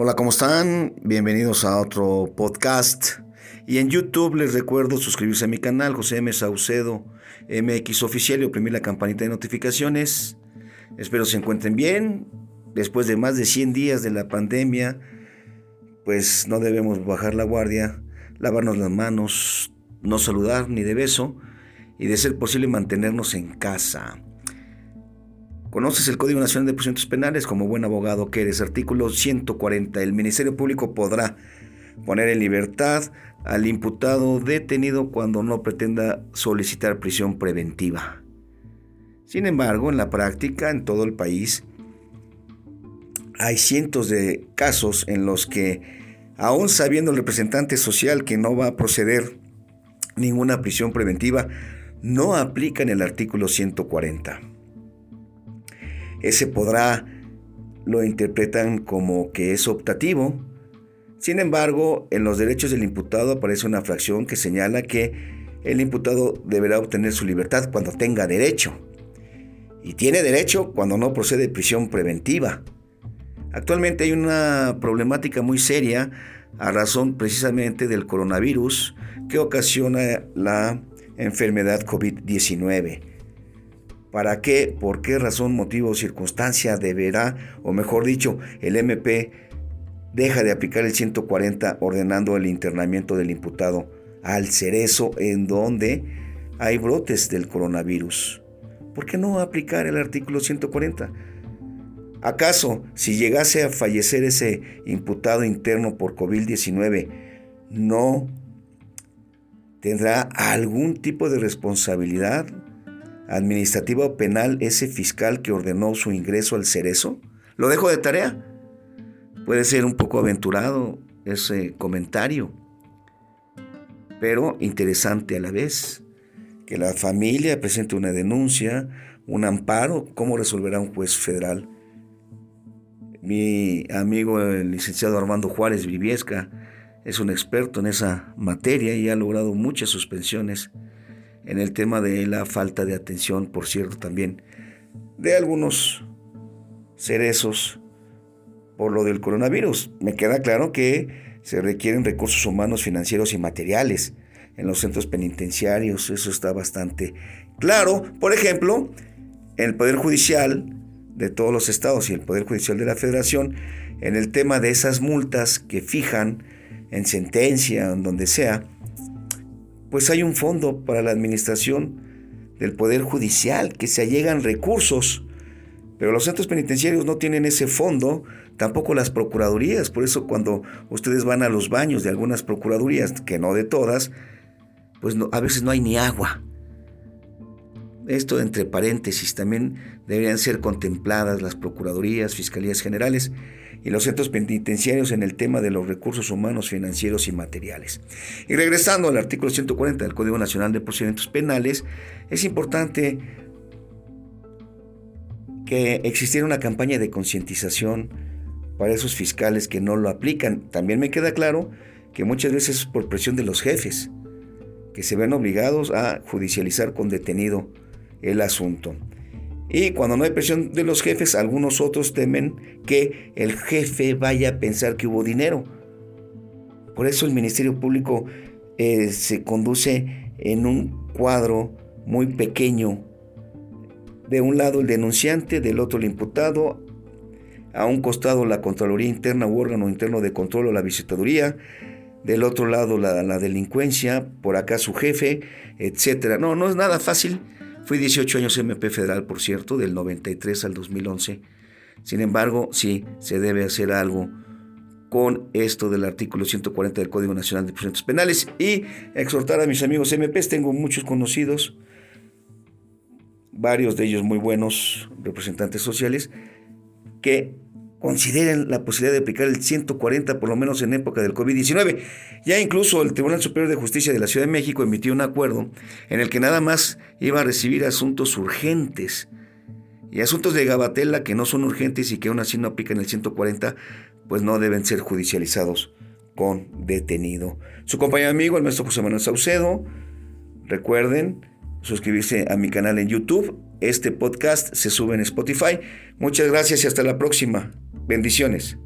Hola, ¿cómo están? Bienvenidos a otro podcast. Y en YouTube les recuerdo suscribirse a mi canal, José M. Saucedo MX Oficial y oprimir la campanita de notificaciones. Espero se encuentren bien. Después de más de 100 días de la pandemia, pues no debemos bajar la guardia, lavarnos las manos, no saludar ni de beso y de ser posible mantenernos en casa. Conoces el Código Nacional de Procedimientos Penales como buen abogado que eres. Artículo 140. El Ministerio Público podrá poner en libertad al imputado detenido cuando no pretenda solicitar prisión preventiva. Sin embargo, en la práctica, en todo el país, hay cientos de casos en los que, aún sabiendo el representante social que no va a proceder ninguna prisión preventiva, no aplican el artículo 140 ese podrá lo interpretan como que es optativo. Sin embargo, en los derechos del imputado aparece una fracción que señala que el imputado deberá obtener su libertad cuando tenga derecho. Y tiene derecho cuando no procede prisión preventiva. Actualmente hay una problemática muy seria a razón precisamente del coronavirus que ocasiona la enfermedad COVID-19. ¿Para qué? ¿Por qué razón, motivo o circunstancia deberá, o mejor dicho, el MP deja de aplicar el 140 ordenando el internamiento del imputado al cerezo en donde hay brotes del coronavirus? ¿Por qué no aplicar el artículo 140? ¿Acaso si llegase a fallecer ese imputado interno por COVID-19, no tendrá algún tipo de responsabilidad administrativa o penal ese fiscal que ordenó su ingreso al cerezo? Lo dejo de tarea. Puede ser un poco aventurado ese comentario, pero interesante a la vez. Que la familia presente una denuncia, un amparo, ¿cómo resolverá un juez federal? Mi amigo el licenciado Armando Juárez Viviesca es un experto en esa materia y ha logrado muchas suspensiones en el tema de la falta de atención, por cierto, también de algunos cerezos por lo del coronavirus. Me queda claro que se requieren recursos humanos, financieros y materiales en los centros penitenciarios, eso está bastante claro. Por ejemplo, el Poder Judicial de todos los estados y el Poder Judicial de la Federación, en el tema de esas multas que fijan en sentencia, en donde sea, pues hay un fondo para la administración del Poder Judicial, que se allegan recursos, pero los centros penitenciarios no tienen ese fondo, tampoco las procuradurías, por eso cuando ustedes van a los baños de algunas procuradurías, que no de todas, pues a veces no hay ni agua. Esto entre paréntesis, también deberían ser contempladas las procuradurías, fiscalías generales, y los centros penitenciarios en el tema de los recursos humanos, financieros y materiales. Y regresando al artículo 140 del Código Nacional de Procedimientos Penales, es importante que existiera una campaña de concientización para esos fiscales que no lo aplican. También me queda claro que muchas veces es por presión de los jefes, que se ven obligados a judicializar con detenido el asunto. Y cuando no hay presión de los jefes, algunos otros temen que el jefe vaya a pensar que hubo dinero. Por eso el Ministerio Público eh, se conduce en un cuadro muy pequeño. De un lado el denunciante, del otro el imputado, a un costado la Contraloría Interna u órgano interno de control o la visitaduría, del otro lado la, la delincuencia, por acá su jefe, etc. No, no es nada fácil Fui 18 años MP federal, por cierto, del 93 al 2011. Sin embargo, sí, se debe hacer algo con esto del artículo 140 del Código Nacional de Procedimientos Penales y exhortar a mis amigos MPs, tengo muchos conocidos, varios de ellos muy buenos representantes sociales, que consideren la posibilidad de aplicar el 140 por lo menos en época del COVID-19. Ya incluso el Tribunal Superior de Justicia de la Ciudad de México emitió un acuerdo en el que nada más iba a recibir asuntos urgentes y asuntos de gabatela que no son urgentes y que aún así no aplican el 140, pues no deben ser judicializados con detenido. Su compañero amigo, el maestro José Manuel Saucedo, recuerden suscribirse a mi canal en YouTube. Este podcast se sube en Spotify. Muchas gracias y hasta la próxima. Bendiciones.